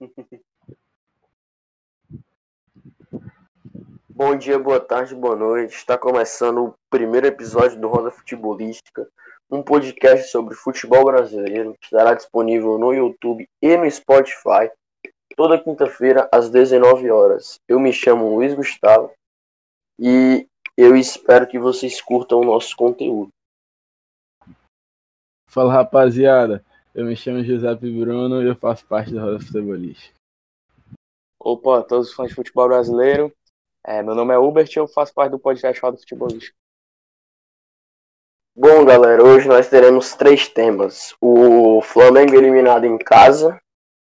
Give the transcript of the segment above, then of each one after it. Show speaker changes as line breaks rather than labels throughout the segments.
Bom dia, boa tarde, boa noite. Está começando o primeiro episódio do Roda Futebolística, um podcast sobre futebol brasileiro que estará disponível no YouTube e no Spotify toda quinta-feira às 19 horas. Eu me chamo Luiz Gustavo e eu espero que vocês curtam o nosso conteúdo.
Fala rapaziada, eu me chamo Giuseppe Bruno e eu faço parte da Roda Futebolística.
Opa, todos os fãs de futebol brasileiro. É, meu nome é Hubert e eu faço parte do podcast Roda Futebolística.
Bom, galera, hoje nós teremos três temas. O Flamengo eliminado em casa.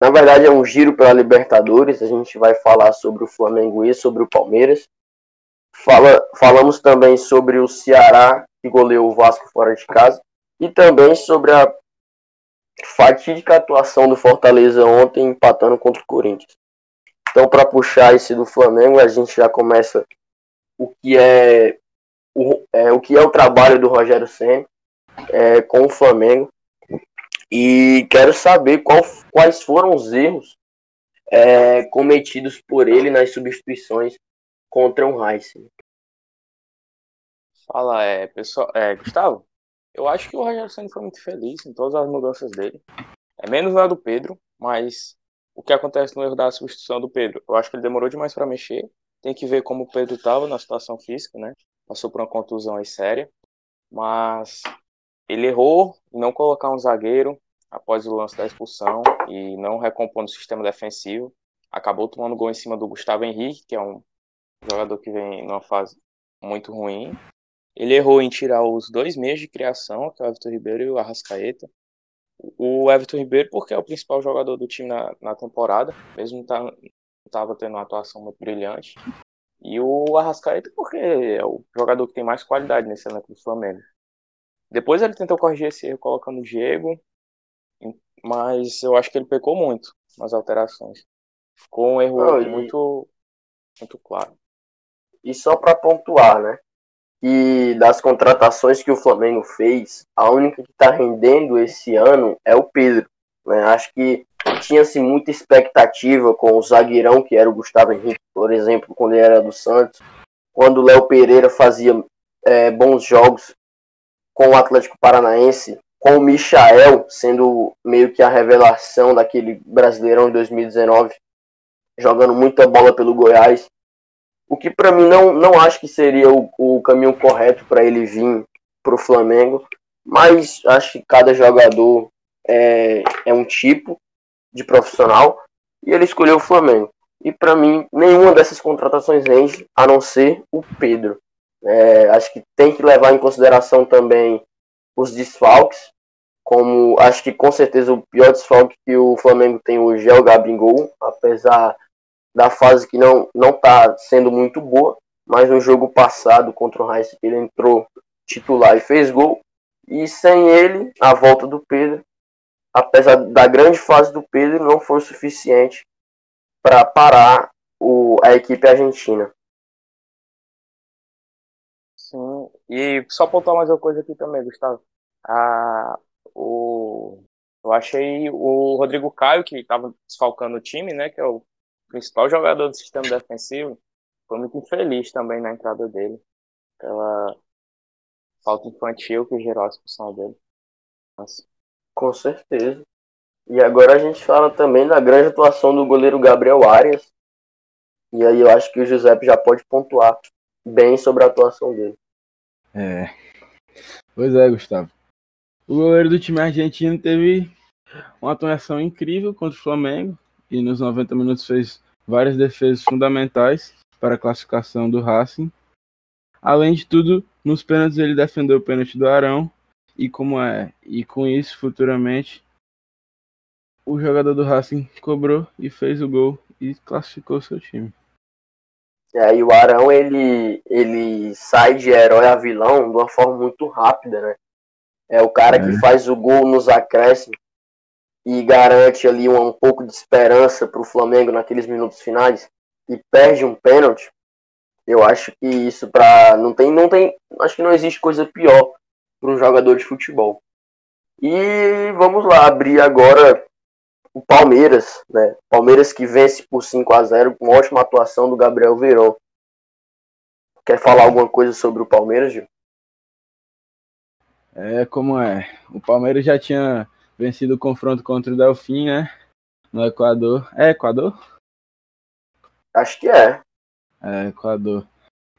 Na verdade, é um giro pela Libertadores. A gente vai falar sobre o Flamengo e sobre o Palmeiras. Fala, falamos também sobre o Ceará, que goleou o Vasco fora de casa. E também sobre a fatídica atuação do Fortaleza ontem, empatando contra o Corinthians. Então, para puxar esse do Flamengo, a gente já começa o que é o, é, o que é o trabalho do Rogério Senna é, com o Flamengo. E quero saber qual, quais foram os erros é, cometidos por ele nas substituições contra o Heisen.
Fala, é, pessoal, é, Gustavo. Eu acho que o Rogério Senna foi muito feliz em todas as mudanças dele. É menos na do Pedro, mas o que acontece no erro da substituição do Pedro? Eu acho que ele demorou demais para mexer. Tem que ver como o Pedro estava na situação física, né? Passou por uma contusão aí séria. Mas ele errou em não colocar um zagueiro após o lance da expulsão e não recompondo o sistema defensivo. Acabou tomando gol em cima do Gustavo Henrique, que é um jogador que vem numa fase muito ruim. Ele errou em tirar os dois meios de criação, que é o Everton Ribeiro e o Arrascaeta o Everton Ribeiro, porque é o principal jogador do time na, na temporada, mesmo não tá, estava tendo uma atuação muito brilhante. E o Arrascaeta, porque é o jogador que tem mais qualidade nesse elenco do Flamengo. Depois ele tentou corrigir esse erro colocando o Diego, mas eu acho que ele pecou muito nas alterações. Ficou um erro e... muito, muito claro.
E só para pontuar, né? E das contratações que o Flamengo fez, a única que está rendendo esse ano é o Pedro. Né? Acho que tinha-se muita expectativa com o zagueirão, que era o Gustavo Henrique, por exemplo, quando ele era do Santos. Quando o Léo Pereira fazia é, bons jogos com o Atlético Paranaense, com o Michael sendo meio que a revelação daquele Brasileirão de 2019, jogando muita bola pelo Goiás. O que para mim não, não acho que seria o, o caminho correto para ele vir para o Flamengo, mas acho que cada jogador é, é um tipo de profissional e ele escolheu o Flamengo. E para mim, nenhuma dessas contratações rende, a não ser o Pedro. É, acho que tem que levar em consideração também os desfalques, como acho que com certeza o pior desfalque que o Flamengo tem hoje é o Gabigol, apesar da fase que não não está sendo muito boa, mas no jogo passado contra o Raiz ele entrou titular e fez gol. E sem ele, a volta do Pedro, apesar da grande fase do Pedro, não foi suficiente para parar o, a equipe argentina.
Sim, e só pontuar mais uma coisa aqui também, Gustavo. Ah, o, eu achei o Rodrigo Caio, que estava desfalcando o time, né, que é o principal jogador do sistema defensivo, foi muito infeliz também na entrada dele. Pela falta infantil que gerou a expulsão dele.
Nossa. Com certeza. E agora a gente fala também da grande atuação do goleiro Gabriel Arias. E aí eu acho que o Giuseppe já pode pontuar bem sobre a atuação dele.
É. Pois é, Gustavo. O goleiro do time argentino teve uma atuação incrível contra o Flamengo e nos 90 minutos fez várias defesas fundamentais para a classificação do Racing. Além de tudo, nos pênaltis ele defendeu o pênalti do Arão e como é e com isso futuramente o jogador do Racing cobrou e fez o gol e classificou seu time.
É, e o Arão ele ele sai de herói a vilão de uma forma muito rápida, né? É o cara é. que faz o gol nos acréscimos e garante ali um, um pouco de esperança para o Flamengo naqueles minutos finais e perde um pênalti, eu acho que isso para não tem não tem acho que não existe coisa pior para um jogador de futebol. E vamos lá abrir agora o Palmeiras, né? Palmeiras que vence por 5 a 0 com ótima atuação do Gabriel Verón. Quer falar alguma coisa sobre o Palmeiras, Gil?
É como é. O Palmeiras já tinha vencido o confronto contra o Delfim, né? No Equador. É Equador?
Acho que é.
É, Equador.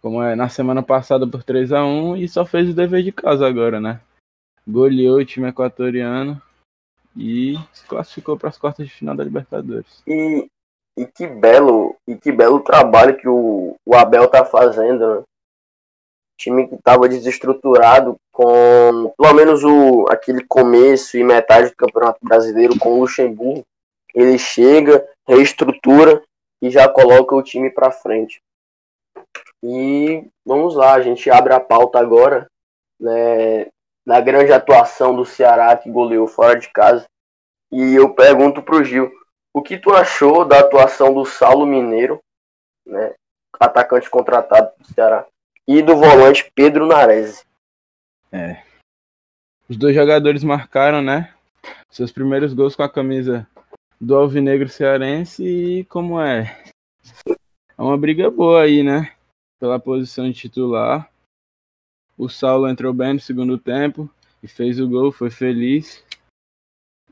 Como é na semana passada por 3 a 1 e só fez o dever de casa agora, né? Goleou o time equatoriano e se classificou para as quartas de final da Libertadores.
E, e que belo e que belo trabalho que o, o Abel tá fazendo, né? Time que estava desestruturado com pelo menos o aquele começo e metade do Campeonato Brasileiro com o Luxemburgo, ele chega, reestrutura e já coloca o time para frente. E vamos lá, a gente abre a pauta agora, né, na grande atuação do Ceará que goleou fora de casa. E eu pergunto pro Gil, o que tu achou da atuação do Saulo Mineiro, né, atacante contratado do Ceará, e do volante Pedro Nares?
É. Os dois jogadores marcaram, né? Seus primeiros gols com a camisa do Alvinegro Cearense e como é? É uma briga boa aí, né? Pela posição de titular. O Saulo entrou bem no segundo tempo e fez o gol, foi feliz.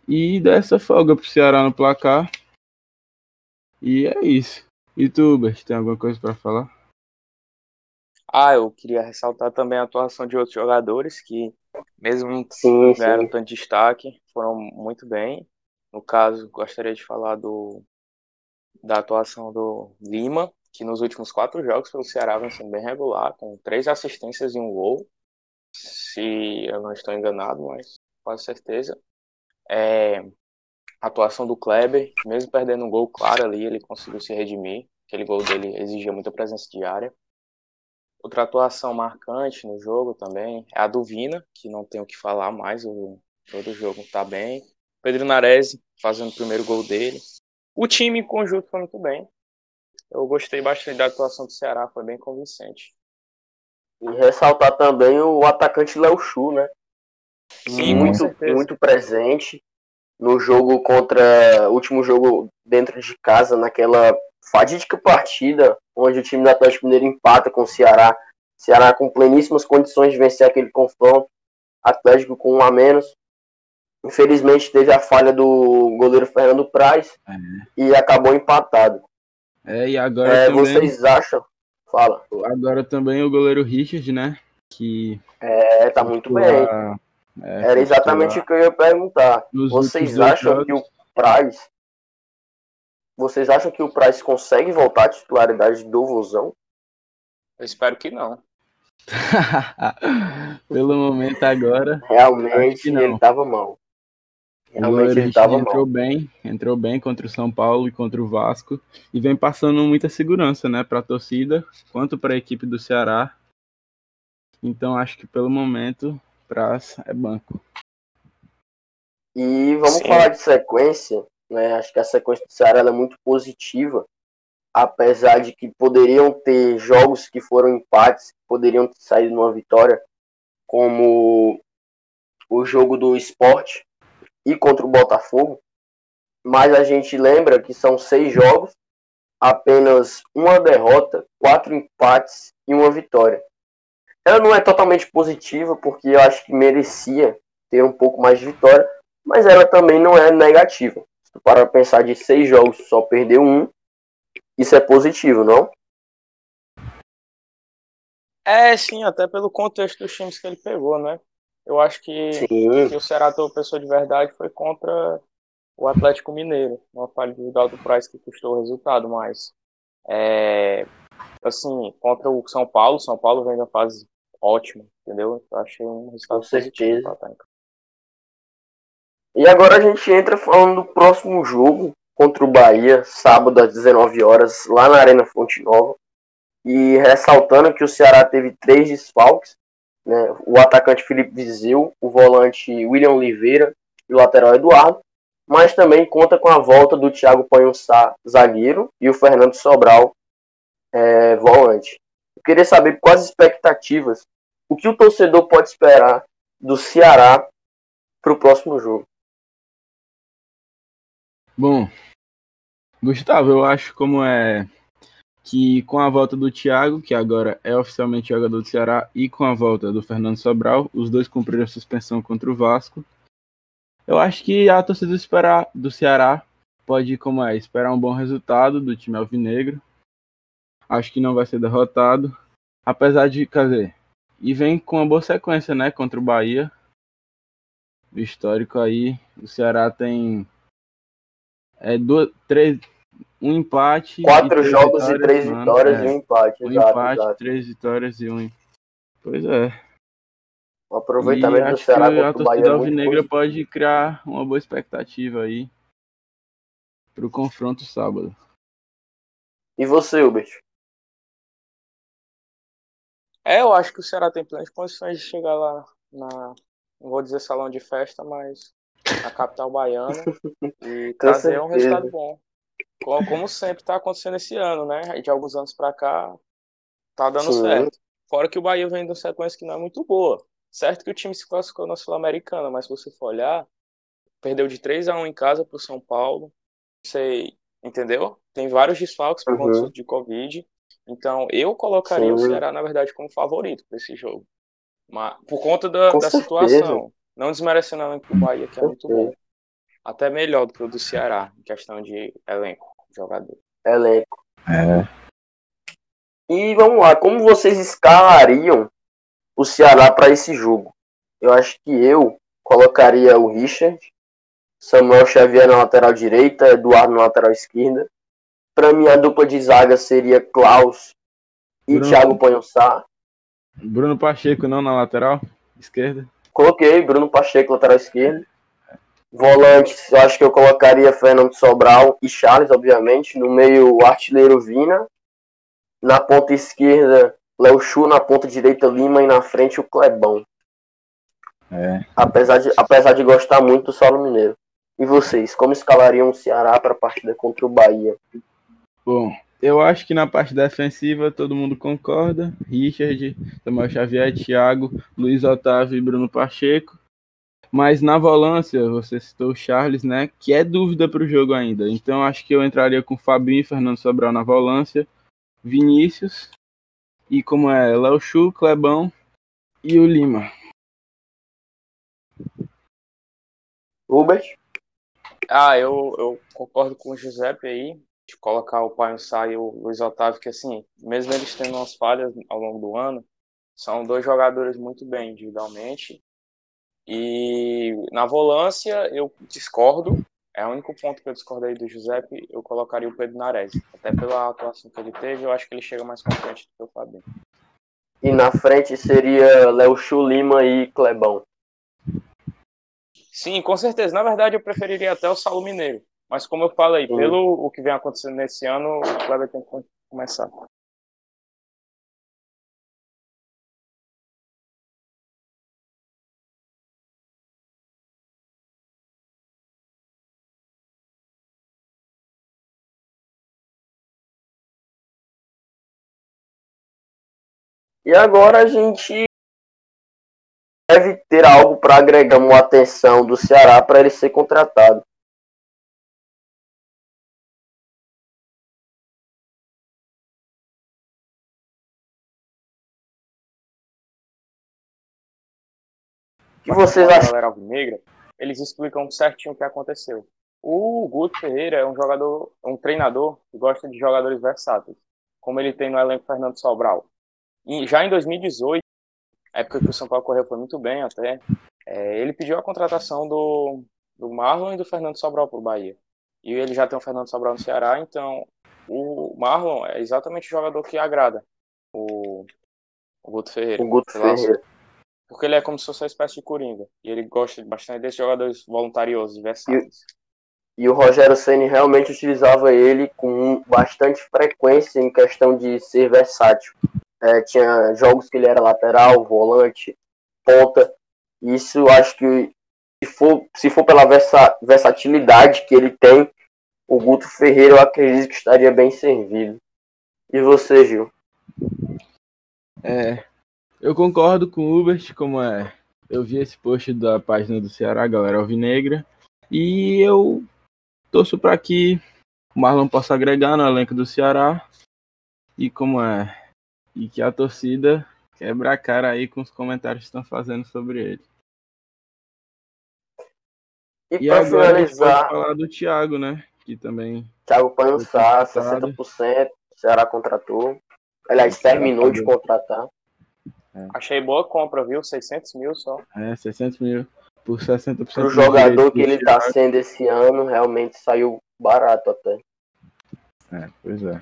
E dá essa folga pro Ceará no placar. E é isso. E tem alguma coisa para falar?
Ah, eu queria ressaltar também a atuação de outros jogadores que, mesmo sim, ganharam tanto destaque, foram muito bem. No caso, gostaria de falar do, da atuação do Lima, que nos últimos quatro jogos pelo Ceará vem sendo bem regular, com três assistências e um gol. Se eu não estou enganado, mas quase certeza. É, a atuação do Kleber, mesmo perdendo um gol claro ali, ele conseguiu se redimir. Aquele gol dele exigia muita presença diária. Outra atuação marcante no jogo também é a do Vina, que não tem o que falar mais, o, todo o jogo tá bem. Pedro Nares fazendo o primeiro gol dele. O time em conjunto foi muito bem. Eu gostei bastante da atuação do Ceará, foi bem convincente.
E ressaltar também o atacante Léo Chu, né? Sim, muito, muito presente no jogo contra. último jogo dentro de casa, naquela fatídica partida onde o time do Atlético Mineiro empata com o Ceará. Ceará com pleníssimas condições de vencer aquele confronto. Atlético com um a menos. Infelizmente teve a falha do goleiro Fernando Praz é. e acabou empatado.
É, e agora é, também...
vocês acham? Fala.
Agora também o goleiro Richard, né? Que.
É, tá muito bem. É, Era exatamente o que eu ia perguntar. Vocês acham jogos... que o Praz. Vocês acham que o Praz consegue voltar à titularidade do Vozão?
Eu espero que não.
Pelo momento agora.
Realmente ele tava mal.
Realmente ele tava entrou mal. bem, entrou bem contra o São Paulo e contra o Vasco e vem passando muita segurança, né, para a torcida, quanto para a equipe do Ceará. Então acho que pelo momento Praz é banco.
E vamos Sim. falar de sequência, né? Acho que a sequência do Ceará é muito positiva, apesar de que poderiam ter jogos que foram empates, poderiam ter saído numa vitória, como o jogo do esporte e contra o Botafogo, mas a gente lembra que são seis jogos, apenas uma derrota, quatro empates e uma vitória. Ela não é totalmente positiva, porque eu acho que merecia ter um pouco mais de vitória, mas ela também não é negativa. Para pensar de seis jogos só perdeu um, isso é positivo, não?
É, sim, até pelo contexto dos times que ele pegou, né? Eu acho que, que o Ceará pessoa de verdade foi contra o Atlético Mineiro, uma falha individual do Price que custou o resultado, mas é, assim, contra o São Paulo, São Paulo vem na fase ótima, entendeu? Eu achei um resultado
Com certeza. E agora a gente entra falando do próximo jogo contra o Bahia, sábado às 19 horas, lá na Arena Fonte Nova. E ressaltando que o Ceará teve três desfalques, né? o atacante Felipe Vizeu, o volante William Oliveira e o lateral Eduardo, mas também conta com a volta do Thiago Panhussá, zagueiro, e o Fernando Sobral, é, volante. Eu queria saber quais expectativas, o que o torcedor pode esperar do Ceará para o próximo jogo.
Bom, Gustavo, eu acho como é que com a volta do Thiago, que agora é oficialmente jogador do Ceará, e com a volta do Fernando Sobral, os dois cumpriram a suspensão contra o Vasco. Eu acho que a torcida do Ceará pode, como é, esperar um bom resultado do time alvinegro. Acho que não vai ser derrotado, apesar de, quer dizer, e vem com uma boa sequência, né, contra o Bahia. O histórico aí, o Ceará tem é, duas, três, um empate.
Quatro jogos e três mano, vitórias é. e um empate.
Um
exato,
empate,
exato.
três vitórias e um. Pois é.
O aproveitamento e do Ceará
que a torcida é alvinegra pode criar uma boa expectativa aí para o confronto sábado.
E você, Hubert?
É, eu acho que o Ceará tem plenas condições de chegar lá na, não vou dizer salão de festa, mas a capital baiana e trazer certeza. um resultado bom. Como, sempre está acontecendo esse ano, né? De alguns anos para cá tá dando Sim. certo. Fora que o Bahia vem de uma sequência que não é muito boa. Certo que o time se classificou na Sul-Americana, mas se você for olhar, perdeu de 3 a 1 em casa para o São Paulo. Sei, entendeu? Tem vários desfalques por conta uhum. de Covid. Então, eu colocaria Sim. o Ceará, na verdade, como favorito para esse jogo. Mas, por conta da, da situação. Não desmerecendo o elenco do Bahia, que é muito bom. Até melhor do que o do Ceará, em questão de elenco, jogador.
Elenco.
É.
E vamos lá, como vocês escalariam o Ceará para esse jogo? Eu acho que eu colocaria o Richard, Samuel Xavier na lateral direita, Eduardo na lateral esquerda. Para mim, a dupla de zaga seria Klaus e Bruno, Thiago Panhossá.
Bruno Pacheco não na lateral esquerda?
Coloquei Bruno Pacheco, lateral esquerdo. Volantes, eu acho que eu colocaria Fernando Sobral e Charles, obviamente. No meio, o artilheiro Vina. Na ponta esquerda, Léo Chu. Na ponta direita, Lima. E na frente, o Clebão.
É.
Apesar, de, apesar de gostar muito do Saulo Mineiro. E vocês, como escalariam o Ceará para a partida contra o Bahia?
Bom, eu acho que na parte defensiva todo mundo concorda. Richard, Samuel Xavier, Thiago, Luiz Otávio e Bruno Pacheco. Mas na volância, você citou o Charles, né? Que é dúvida para o jogo ainda. Então acho que eu entraria com Fabinho e Fernando Sobral na volância. Vinícius. E como é Léo Chu, Clebão e o Lima.
Rubens?
Ah, eu, eu concordo com o Giuseppe aí de colocar o Pai e o Luiz Otávio, que assim, mesmo eles tendo umas falhas ao longo do ano, são dois jogadores muito bem individualmente. E na volância eu discordo, é o único ponto que eu discordei do Giuseppe, eu colocaria o Pedro Nares. Até pela atuação que ele teve, eu acho que ele chega mais confiante do que o Fabinho.
E na frente seria Léo Chu Lima e Clebão.
Sim, com certeza. Na verdade, eu preferiria até o Saulo Mineiro. Mas como eu falei, Sim. pelo o que vem acontecendo nesse ano, o Kleber tem que começar.
E agora a gente deve ter algo para agregar uma atenção do Ceará para ele ser contratado. Que vocês acham?
Galera Alvinegra, eles explicam certinho o que aconteceu. O Guto Ferreira é um jogador, um treinador que gosta de jogadores versáteis, como ele tem no elenco Fernando Sobral. E já em 2018, época que o São Paulo correu foi muito bem até, é, ele pediu a contratação do, do Marlon e do Fernando Sobral para o Bahia. E ele já tem o Fernando Sobral no Ceará, então o Marlon é exatamente o jogador que agrada o, o Guto Ferreira.
O Guto Ferreira.
Porque ele é como se fosse uma espécie de coringa. E ele gosta bastante desses jogadores voluntariosos, versáteis.
E, e o Rogério Ceni realmente utilizava ele com bastante frequência em questão de ser versátil. É, tinha jogos que ele era lateral, volante, ponta. Isso acho que se for, se for pela versa, versatilidade que ele tem, o Guto Ferreira eu acredito que estaria bem servido. E você, Gil?
É, eu concordo com o Hubert, como é. Eu vi esse post da página do Ceará, galera Alvinegra, e eu torço para que o Marlon possa agregar no elenco do Ceará e como é e que a torcida quebra a cara aí com os comentários que estão fazendo sobre ele.
E,
E
para
agora
finalizar,
falar do Thiago, né? Que também
Thiago Pançá,
Foi contratado.
60%, o Ceará contratou. Aliás, terminou de
pagou.
Contratar.
Achei boa compra, viu? 600 mil só.
é 600 mil por 60%
Pro
do
jogador que ele tá
Thiago.
sendo esse ano, realmente saiu barato até.
É, pois é.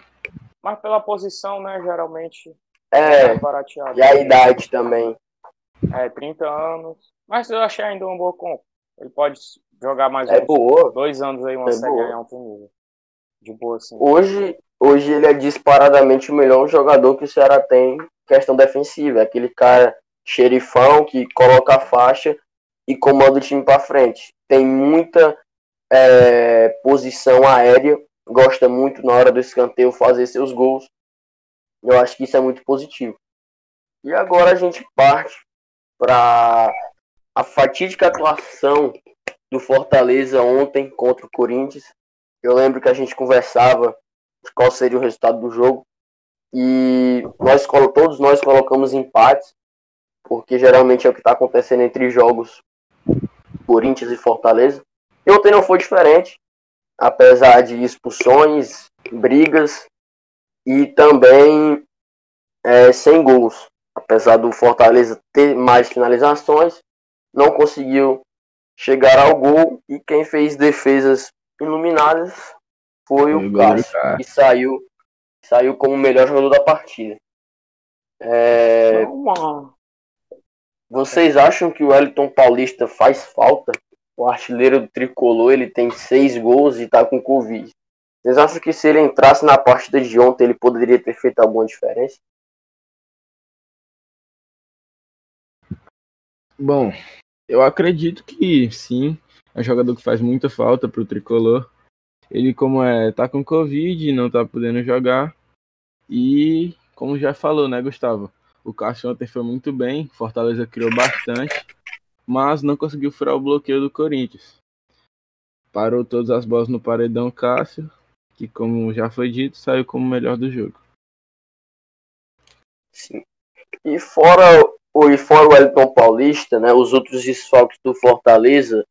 Mas pela posição, né? Geralmente
É,
barateado.
e a idade também.
É, 30 anos. Mas eu achei ainda uma boa compra. Ele pode jogar mais
É
uns
boa.
dois anos aí, uma
É
série
boa.
em alto nível. De boa, assim.
Hoje, hoje ele é disparadamente o melhor jogador que o Ceará tem em questão defensiva. É aquele cara xerifão que coloca a faixa e comanda o time para frente. Tem muita é, posição aérea, gosta muito na hora do escanteio fazer seus gols. Eu acho que isso é muito positivo. E agora a gente parte para a fatídica atuação do Fortaleza ontem contra o Corinthians. Eu lembro que a gente conversava de qual seria o resultado do jogo e nós todos nós colocamos empates, porque geralmente é o que está acontecendo entre jogos Corinthians e Fortaleza. E ontem não foi diferente, apesar de expulsões, brigas e também é, sem gols. Apesar do Fortaleza ter mais finalizações, não conseguiu chegar ao gol e quem fez defesas iluminadas foi o Cássio. que saiu, saiu como o melhor jogador da partida. É, vocês acham que o Wellington Paulista faz falta? O artilheiro do tricolor ele tem seis gols e tá com Covid. Vocês acham que se ele entrasse na partida de ontem ele poderia ter feito alguma diferença?
Bom, eu acredito que sim. É um jogador que faz muita falta pro tricolor. Ele, como é, tá com Covid, não tá podendo jogar. E, como já falou, né, Gustavo? O Cássio ontem foi muito bem. Fortaleza criou bastante. Mas não conseguiu furar o bloqueio do Corinthians. Parou todas as bolas no paredão Cássio. Que, como já foi dito, saiu como o melhor do jogo.
Sim. E fora o, e fora o Wellington Paulista, né, os outros desfalques do Fortaleza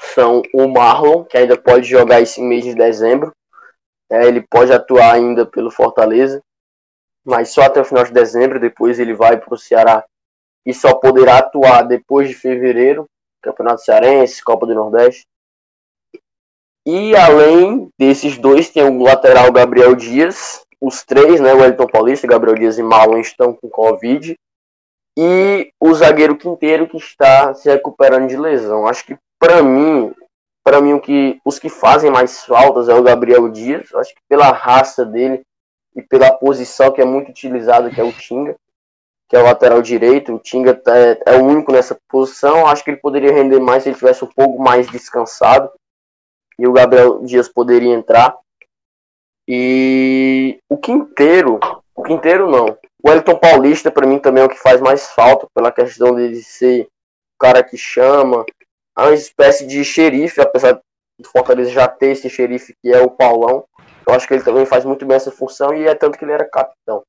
são o Marlon, que ainda pode jogar esse mês de dezembro. É, ele pode atuar ainda pelo Fortaleza, mas só até o final de dezembro. Depois ele vai para o Ceará e só poderá atuar depois de fevereiro Campeonato Cearense, Copa do Nordeste. E além desses dois, tem o lateral Gabriel Dias. Os três, né? Wellington Paulista, Gabriel Dias e Marlon estão com Covid. E o zagueiro Quinteiro que está se recuperando de lesão. Acho que para mim, para mim o que os que fazem mais faltas é o Gabriel Dias. Acho que pela raça dele e pela posição que é muito utilizada, que é o Tinga, que é o lateral direito. O Tinga é, é o único nessa posição. Acho que ele poderia render mais se ele tivesse um pouco mais descansado e o Gabriel Dias poderia entrar. E o Quinteiro, o Quinteiro não. O Wellington Paulista, para mim, também é o que faz mais falta, pela questão de ser o cara que chama. É uma espécie de xerife, apesar do Fortaleza já ter esse xerife que é o Paulão. Eu acho que ele também faz muito bem essa função e é tanto que ele era capitão.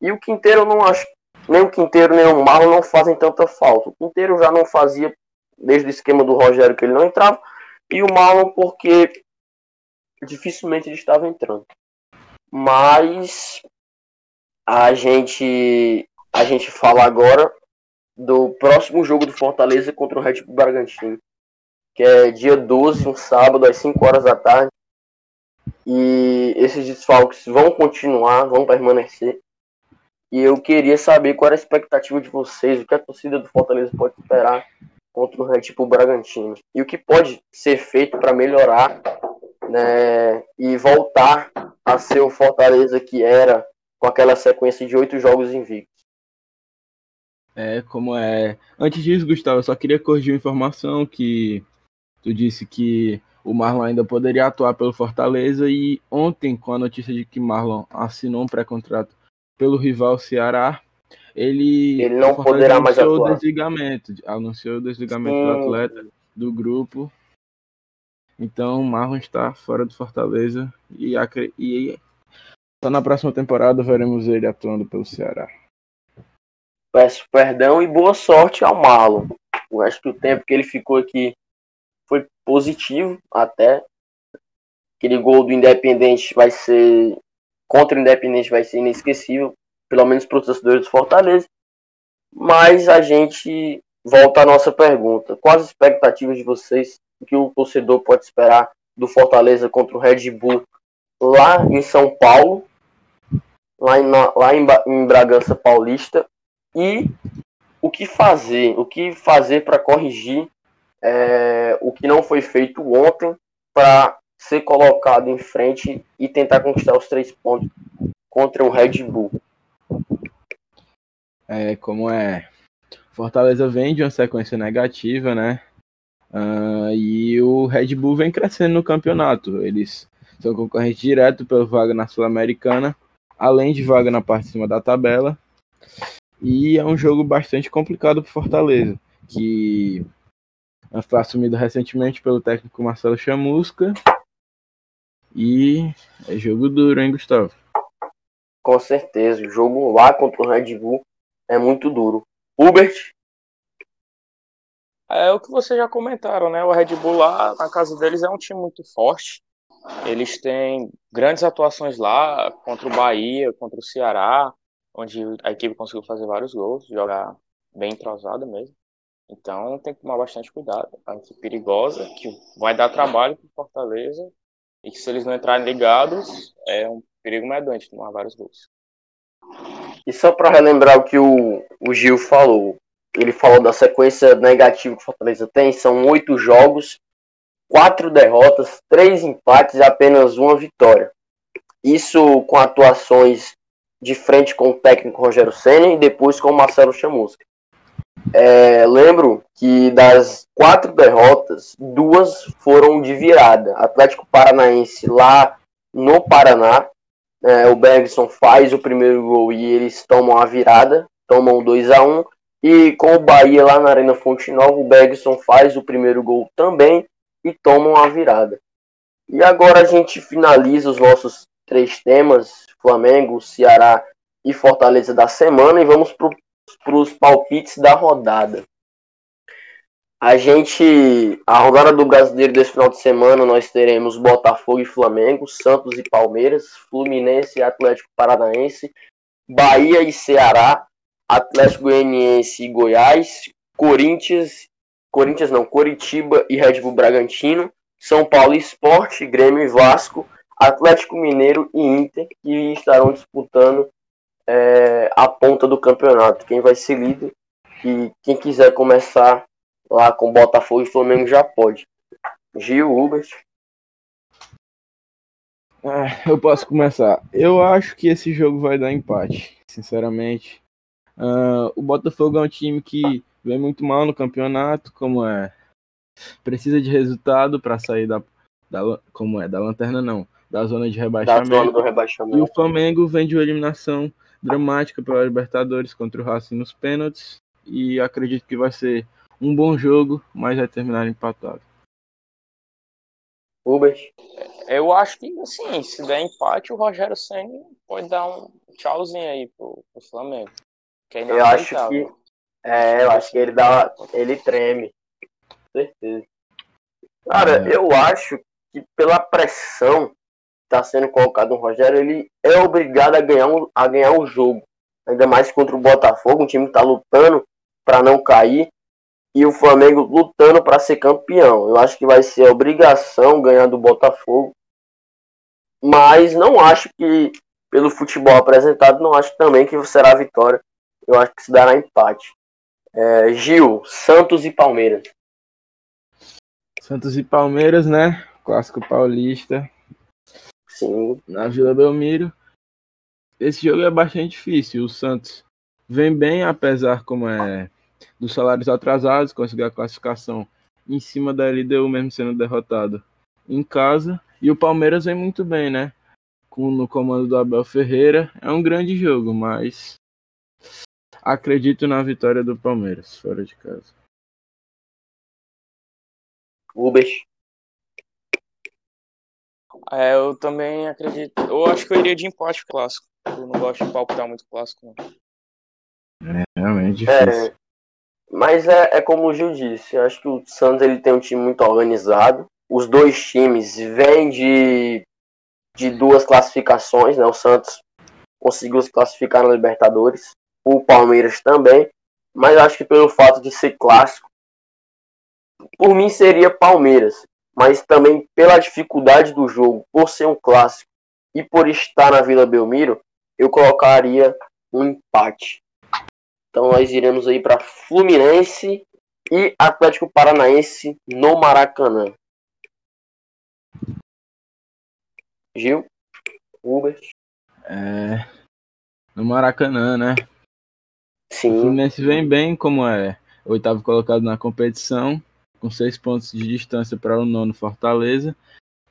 E o Quinteiro, eu não acho. Nem o Quinteiro, nem o Marlon não fazem tanta falta. O Quinteiro já não fazia desde o esquema do Rogério que ele não entrava. E o Marlon porque dificilmente ele estava entrando. Mas a gente a gente fala agora do próximo jogo do Fortaleza contra o Red Bull Bragantino, que é dia 12, um sábado às 5 horas da tarde. E esses desfalques vão continuar, vão permanecer. E eu queria saber qual era a expectativa de vocês, o que a torcida do Fortaleza pode esperar contra o Red Bull Bragantino. E o que pode ser feito para melhorar né, e voltar a ser o Fortaleza que era com aquela sequência de oito jogos invictos.
É, como é. Antes disso, Gustavo, eu só queria corrigir uma informação que tu disse que o Marlon ainda poderia atuar pelo Fortaleza e ontem, com a notícia de que Marlon assinou um pré-contrato pelo rival Ceará, ele,
Ele não
o
poderá mais
anunciou o
atuar.
desligamento, anunciou o desligamento do
Sim.
atleta do grupo. Então o Marlon está fora do Fortaleza e, e só na próxima temporada veremos ele atuando pelo Ceará.
Peço perdão e boa sorte ao Marlon. Eu acho que o tempo que ele ficou aqui foi positivo até. Aquele gol do Independente vai ser. Contra o Independente vai ser inesquecível, pelo menos para os torcedores do Fortaleza. Mas a gente volta à nossa pergunta. Quais as expectativas de vocês? O que o torcedor pode esperar do Fortaleza contra o Red Bull lá em São Paulo, lá em, lá em, em Bragança Paulista? E o que fazer? O que fazer para corrigir é, o que não foi feito ontem para ser colocado em frente e tentar conquistar os três pontos contra o Red Bull?
É, como é Fortaleza vem de uma sequência negativa, né? Uh, e o Red Bull vem crescendo no campeonato. Eles são concorrentes direto pela vaga na Sul-Americana, além de vaga na parte de cima da tabela. E é um jogo bastante complicado para Fortaleza, que foi assumido recentemente pelo técnico Marcelo Chamusca. E é jogo duro, hein, Gustavo?
Com certeza. O jogo lá contra o Red Bull é muito duro. Hubert?
É o que vocês já comentaram, né? O Red Bull lá na casa deles é um time muito forte. Eles têm grandes atuações lá contra o Bahia, contra o Ceará, onde a equipe conseguiu fazer vários gols, jogar bem entrosada mesmo. Então tem que tomar bastante cuidado. É uma equipe perigosa, que vai dar trabalho para Fortaleza, e que se eles não entrarem ligados, é um perigo medonho tomar vários gols.
E só para relembrar o que o, o Gil falou, ele falou da sequência negativa que o Fortaleza tem, são oito jogos, quatro derrotas, três empates e apenas uma vitória. Isso com atuações de frente com o técnico Rogério Senna e depois com o Marcelo Chamusca. É, lembro que das quatro derrotas, duas foram de virada. Atlético Paranaense lá no Paraná é, o Bergson faz o primeiro gol e eles tomam a virada, tomam 2 a 1 E com o Bahia lá na Arena Fonte Nova, o Bergson faz o primeiro gol também e tomam a virada. E agora a gente finaliza os nossos três temas: Flamengo, Ceará e Fortaleza da semana, e vamos para os palpites da rodada. A gente, a rodada do Brasileiro desse final de semana, nós teremos Botafogo e Flamengo, Santos e Palmeiras, Fluminense e Atlético Paranaense, Bahia e Ceará, Atlético Goianiense e Goiás, Corinthians, Corinthians não, Coritiba e Red Bull Bragantino, São Paulo Esporte, Grêmio e Vasco, Atlético Mineiro e Inter, que estarão disputando é, a ponta do campeonato. Quem vai ser líder e quem quiser começar lá com Botafogo e Flamengo já pode. Gil, Uber.
Ah, eu posso começar. Eu acho que esse jogo vai dar empate, sinceramente. Uh, o Botafogo é um time que vem muito mal no campeonato, como é. Precisa de resultado para sair da, da. Como é? Da lanterna não. Da zona de rebaixamento. Da zona
do rebaixamento.
E o Flamengo vem de uma eliminação dramática pela Libertadores contra o Racing nos pênaltis. E acredito que vai ser um bom jogo, mas vai terminar empatado.
Rubens?
Eu acho que, assim, se der empate, o Rogério Senna pode dar um tchauzinho aí pro, pro Flamengo.
Que é eu acho que. É, eu acho que ele dá. Ele treme. Com certeza. Cara, é. eu acho que pela pressão está sendo colocado no Rogério, ele é obrigado a ganhar, um, a ganhar o jogo. Ainda mais contra o Botafogo, um time que está lutando para não cair e o Flamengo lutando para ser campeão. Eu acho que vai ser obrigação ganhar do Botafogo. Mas não acho que, pelo futebol apresentado, não acho também que será a vitória. Eu acho que se dará empate. É, Gil, Santos e Palmeiras.
Santos e Palmeiras, né? Clássico paulista.
Sim.
Na Vila Belmiro. Esse jogo é bastante difícil. O Santos vem bem, apesar como é dos salários atrasados, conseguiu a classificação em cima da LDU mesmo sendo derrotado em casa. E o Palmeiras vem muito bem, né? Com, no comando do Abel Ferreira. É um grande jogo, mas acredito na vitória do Palmeiras, fora de casa.
Rubens.
É, eu também acredito. Eu acho que eu iria de empate clássico. Eu não gosto de palpitar muito clássico, não.
É realmente difícil.
É, mas é, é como o Gil disse, eu acho que o Santos ele tem um time muito organizado. Os dois times vêm de, de duas classificações, né? O Santos conseguiu se classificar na Libertadores, o Palmeiras também, mas acho que pelo fato de ser clássico, por mim seria Palmeiras, mas também pela dificuldade do jogo, por ser um clássico e por estar na Vila Belmiro, eu colocaria um empate. Então nós iremos aí para Fluminense e Atlético Paranaense no Maracanã. Gil, Uber.
É, no Maracanã, né? O
Sim,
Fluminense vem bem como é oitavo colocado na competição, com seis pontos de distância para o nono Fortaleza.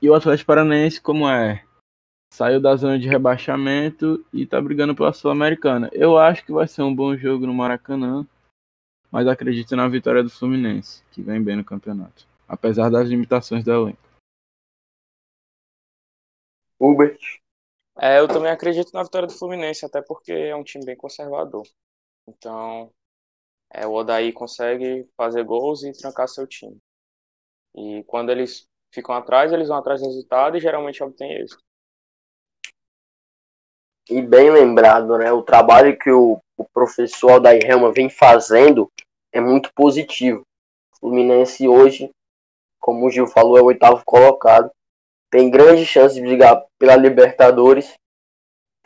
E o Atlético Paranaense como é saiu da zona de rebaixamento e tá brigando pela Sul-Americana. Eu acho que vai ser um bom jogo no Maracanã, mas acredito na vitória do Fluminense, que vem bem no campeonato, apesar das limitações do elenco.
Uber.
É, eu também acredito na vitória do Fluminense, até porque é um time bem conservador. Então, é, o Odaí consegue fazer gols e trancar seu time. E quando eles ficam atrás, eles vão atrás do resultado e geralmente obtêm êxito.
E bem lembrado, né? O trabalho que o, o professor Aldair Helma vem fazendo é muito positivo. O Fluminense hoje, como o Gil falou, é o oitavo colocado. Tem grande chance de brigar pela Libertadores.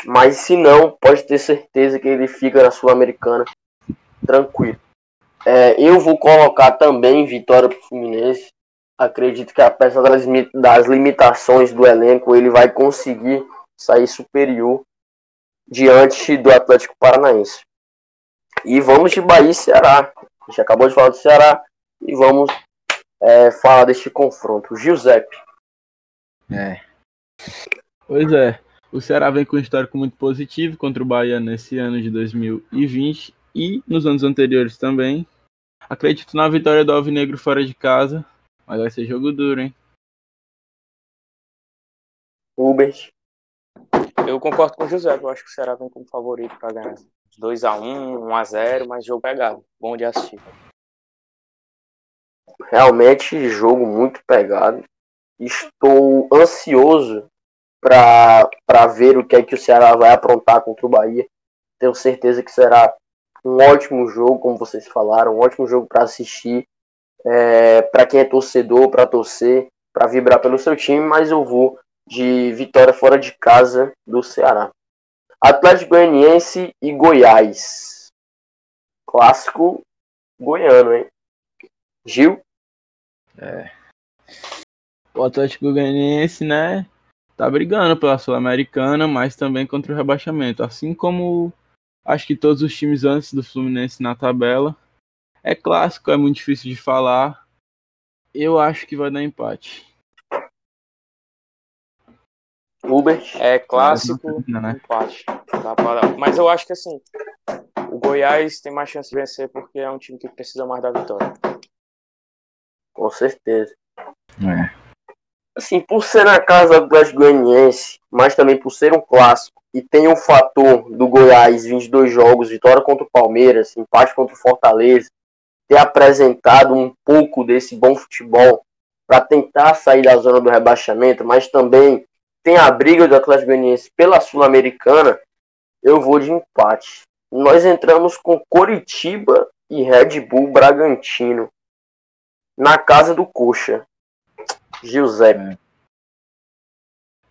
Mas se não, pode ter certeza que ele fica na Sul-Americana tranquilo. É, eu vou colocar também vitória para o Fluminense. Acredito que apesar das, das limitações do elenco, ele vai conseguir sair superior diante do Atlético Paranaense. E vamos de Bahia e Ceará. A gente acabou de falar do Ceará e vamos é, falar deste confronto. Giuseppe.
É. Pois é. O Ceará vem com um histórico muito positivo contra o Bahia nesse ano de 2020 e nos anos anteriores também. Acredito na vitória do Alvinegro fora de casa, mas vai ser jogo duro, hein?
Hubert.
Eu concordo com o José, eu acho que o Ceará vem como favorito para ganhar 2x1, 1x0, mas jogo pegado. Bom de assistir.
Realmente jogo muito pegado. Estou ansioso para ver o que é que o Ceará vai aprontar contra o Bahia. Tenho certeza que será um ótimo jogo, como vocês falaram, um ótimo jogo para assistir. É, para quem é torcedor, para torcer, para vibrar pelo seu time, mas eu vou de vitória fora de casa do Ceará. Atlético Goianiense e Goiás. Clássico goiano, hein? Gil?
O Atlético Goianiense, né, tá brigando pela Sul-Americana, mas também contra o rebaixamento, assim como acho que todos os times antes do Fluminense na tabela. É clássico, é muito difícil de falar. Eu acho que vai dar empate.
Hubert?
É clássico,
Não, né?
empate. Dá pra dar. Mas eu acho que assim, o Goiás tem mais chance de vencer porque é um time que precisa mais da vitória.
Com certeza.
É.
Assim, por ser na casa do Atlético Goianiense, mas também por ser um clássico, e tem um fator do Goiás, 22 jogos, vitória contra o Palmeiras, empate contra o Fortaleza, ter apresentado um pouco desse bom futebol para tentar sair da zona do rebaixamento, mas também tem a briga do Atlético Goianiense pela Sul-Americana, eu vou de empate. Nós entramos com Coritiba e Red Bull Bragantino na casa do Coxa. Giuseppe.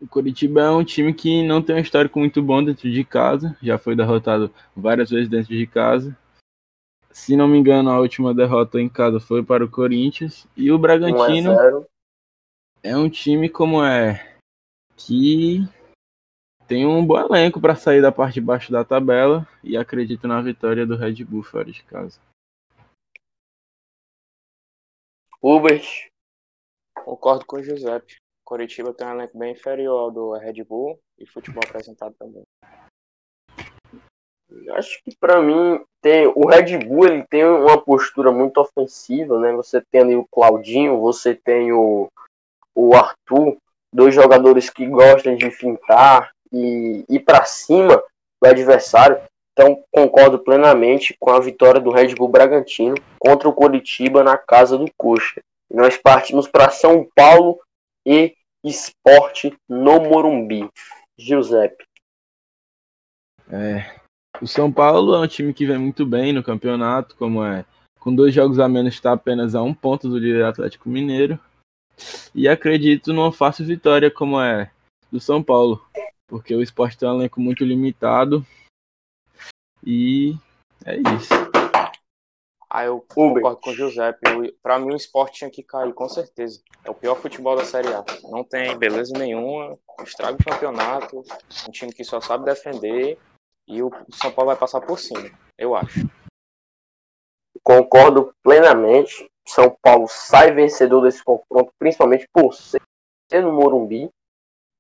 O Coritiba é um time que não tem um histórico muito bom dentro de casa, já foi derrotado várias vezes dentro de casa. Se não me engano, a última derrota em casa foi para o Corinthians. E o
1 a
Bragantino
0.
é um time como é que tem um bom elenco para sair da parte de baixo da tabela e acredito na vitória do Red Bull fora de casa.
Hubert.
Concordo com o Giuseppe. Coritiba tem um elenco bem inferior ao do Red Bull e futebol apresentado também.
Acho que para mim tem o Red Bull ele tem uma postura muito ofensiva, né? Você tem ali o Claudinho, você tem o, o Arthur, dois jogadores que gostam de fintar e ir para cima do adversário. Então, concordo plenamente com a vitória do Red Bull Bragantino contra o Coritiba na casa do Coxa. Nós partimos para São Paulo e Esporte no Morumbi. Giuseppe.
É, o São Paulo é um time que vem muito bem no campeonato, como é com dois jogos a menos está apenas a um ponto do líder Atlético Mineiro. E acredito numa fácil vitória como é do São Paulo, porque o esporte tem um elenco muito limitado. E é isso.
Ah, eu concordo com o Giuseppe. Para mim, o esporte tinha que cair, com certeza. É o pior futebol da Série A. Não tem beleza nenhuma, estraga o campeonato. Um time que só sabe defender. E o São Paulo vai passar por cima, eu acho.
Concordo plenamente. São Paulo sai vencedor desse confronto, principalmente por ser no Morumbi.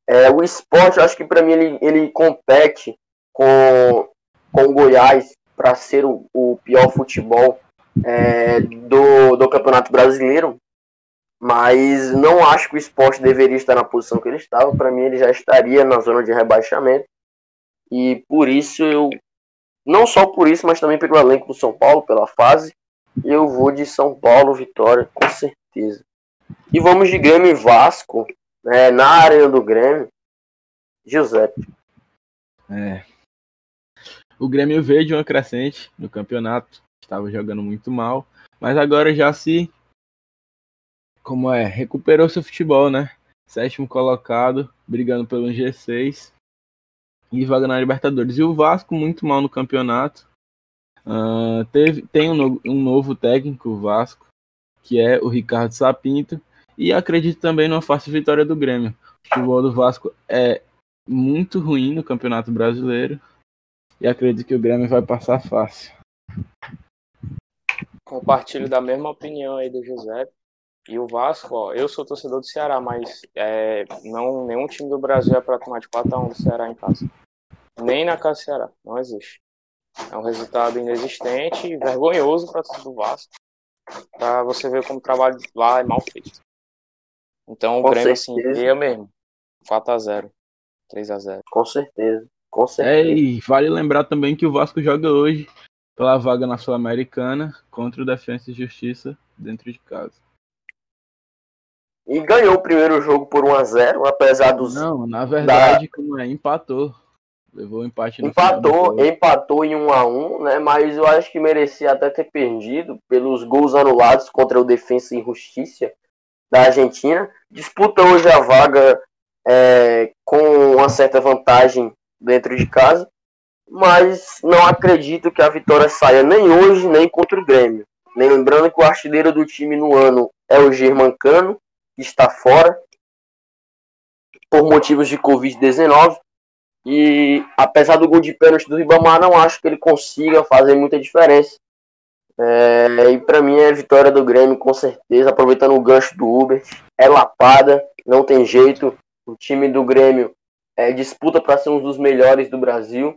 É, o esporte, eu acho que para mim ele, ele compete com, com o Goiás para ser o, o, pior futebol é, do, do Campeonato Brasileiro. Mas não acho que o esporte deveria estar na posição que ele estava. Para mim, ele já estaria na zona de rebaixamento. E por isso eu. Não só por isso, mas também pelo elenco do São Paulo, pela fase. Eu vou de São Paulo, vitória, com certeza. E vamos de Grêmio e Vasco, né, na arena do Grêmio. Giuseppe.
É. O Grêmio veio de uma crescente no campeonato, estava jogando muito mal, mas agora já se como é, recuperou seu futebol, né? Sétimo colocado, brigando pelo G6 e vaga na Libertadores. E o Vasco muito mal no campeonato. Uh, teve, tem um, um novo técnico, o Vasco, que é o Ricardo Sapinto. E acredito também numa fácil vitória do Grêmio. O futebol do Vasco é muito ruim no Campeonato Brasileiro. E acredito que o Grêmio vai passar fácil.
Compartilho da mesma opinião aí do José. E o Vasco, ó, eu sou torcedor do Ceará, mas é, não, nenhum time do Brasil é para tomar de 4x1 do Ceará em casa. Nem na casa do Ceará, não existe. É um resultado inexistente e vergonhoso para o do Vasco. Para você ver como o trabalho lá é mal feito. Então o Grêmio, assim, eu mesmo. 4x0. 3x0.
Com certeza. Com certeza.
É, e vale lembrar também que o Vasco joga hoje pela vaga na Sul-Americana contra o Defensa e Justiça dentro de casa.
E ganhou o primeiro jogo por 1x0, apesar dos.
Não, na verdade, da... como é, empatou. Levou empate
no Empatou, empatou em 1 a 1 né? Mas eu acho que merecia até ter perdido pelos gols anulados contra o Defensa e Justiça da Argentina. Disputa hoje a vaga é, com uma certa vantagem dentro de casa, mas não acredito que a vitória saia nem hoje nem contra o Grêmio. Lembrando que o artilheiro do time no ano é o Germancano, que está fora por motivos de Covid-19. E apesar do gol de pênalti do Ribamar, não acho que ele consiga fazer muita diferença. É, e para mim é a vitória do Grêmio, com certeza, aproveitando o gancho do Uber. É lapada, não tem jeito. O time do Grêmio é, disputa para ser um dos melhores do Brasil.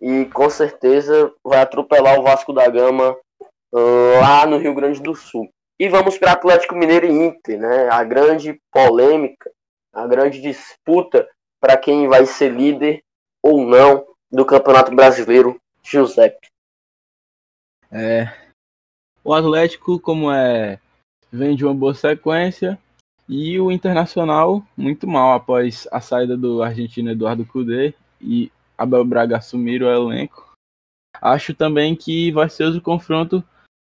E com certeza vai atropelar o Vasco da Gama uh, lá no Rio Grande do Sul. E vamos para Atlético Mineiro e Inter, né? A grande polêmica, a grande disputa para quem vai ser líder ou não do Campeonato Brasileiro, Giuseppe.
É, o Atlético, como é, vem de uma boa sequência, e o Internacional muito mal após a saída do argentino Eduardo Cudê e Abel Braga assumir o elenco. Acho também que vai ser o confronto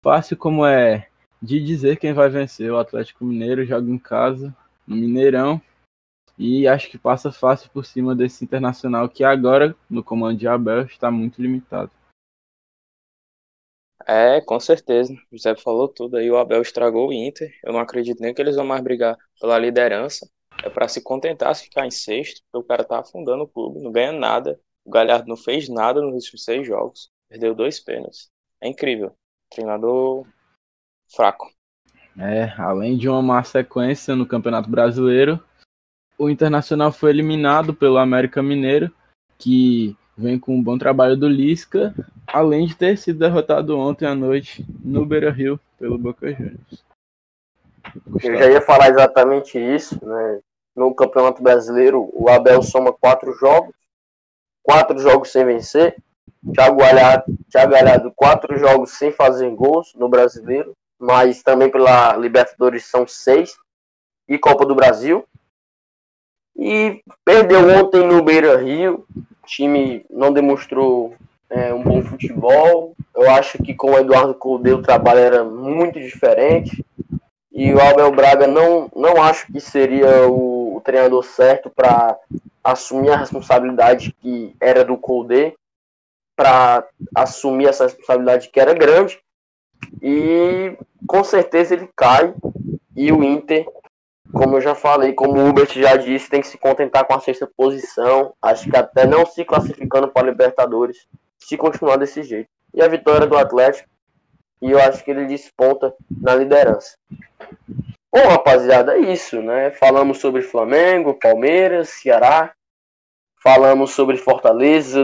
fácil como é de dizer quem vai vencer. O Atlético Mineiro joga em casa, no Mineirão, e acho que passa fácil por cima desse Internacional que agora, no comando de Abel, está muito limitado.
É, com certeza. O José falou tudo aí. O Abel estragou o Inter. Eu não acredito nem que eles vão mais brigar pela liderança. É para se contentar se ficar em sexto, porque o cara tá afundando o clube, não ganha nada. O Galhardo não fez nada nos últimos seis jogos. Perdeu dois pênaltis. É incrível. Treinador fraco.
É, além de uma má sequência no Campeonato Brasileiro, o Internacional foi eliminado pelo América Mineiro, que vem com um bom trabalho do Lisca, além de ter sido derrotado ontem à noite no Beira Rio pelo Boca Juniors.
Eu já ia falar exatamente isso, né? no Campeonato Brasileiro. O Abel soma quatro jogos, quatro jogos sem vencer. Thiago Galhardo, Thiago Galhardo, quatro jogos sem fazer gols no Brasileiro, mas também pela Libertadores são seis e Copa do Brasil. E perdeu ontem no Beira Rio. O time não demonstrou é, um bom futebol. Eu acho que com o Eduardo Colde o trabalho era muito diferente. E o Abel Braga não, não acho que seria o, treinador certo para assumir a responsabilidade que era do Colde, para assumir essa responsabilidade que era grande. E com certeza ele cai. E o Inter como eu já falei, como o Hubert já disse, tem que se contentar com a sexta posição. Acho que até não se classificando para a Libertadores, se continuar desse jeito. E a vitória do Atlético, e eu acho que ele desponta na liderança. Bom, rapaziada, é isso, né? Falamos sobre Flamengo, Palmeiras, Ceará, falamos sobre Fortaleza,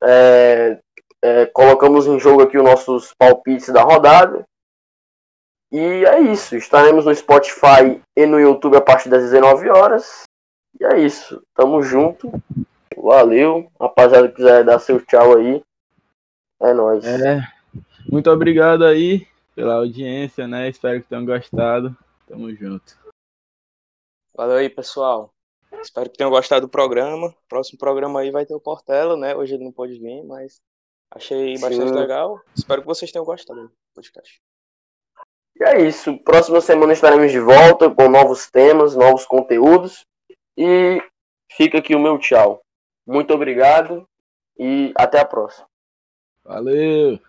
é, é, colocamos em jogo aqui os nossos palpites da rodada. E é isso. Estaremos no Spotify e no YouTube a partir das 19 horas. E é isso. Tamo junto. Valeu. Rapaziada, quiser dar seu tchau aí. É nóis.
É. Muito obrigado aí pela audiência, né? Espero que tenham gostado. Tamo junto.
Valeu aí, pessoal. Espero que tenham gostado do programa. Próximo programa aí vai ter o Portela, né? Hoje ele não pode vir, mas achei bastante Sim. legal. Espero que vocês tenham gostado do podcast.
E é isso. Próxima semana estaremos de volta com novos temas, novos conteúdos. E fica aqui o meu tchau. Muito obrigado e até a próxima.
Valeu!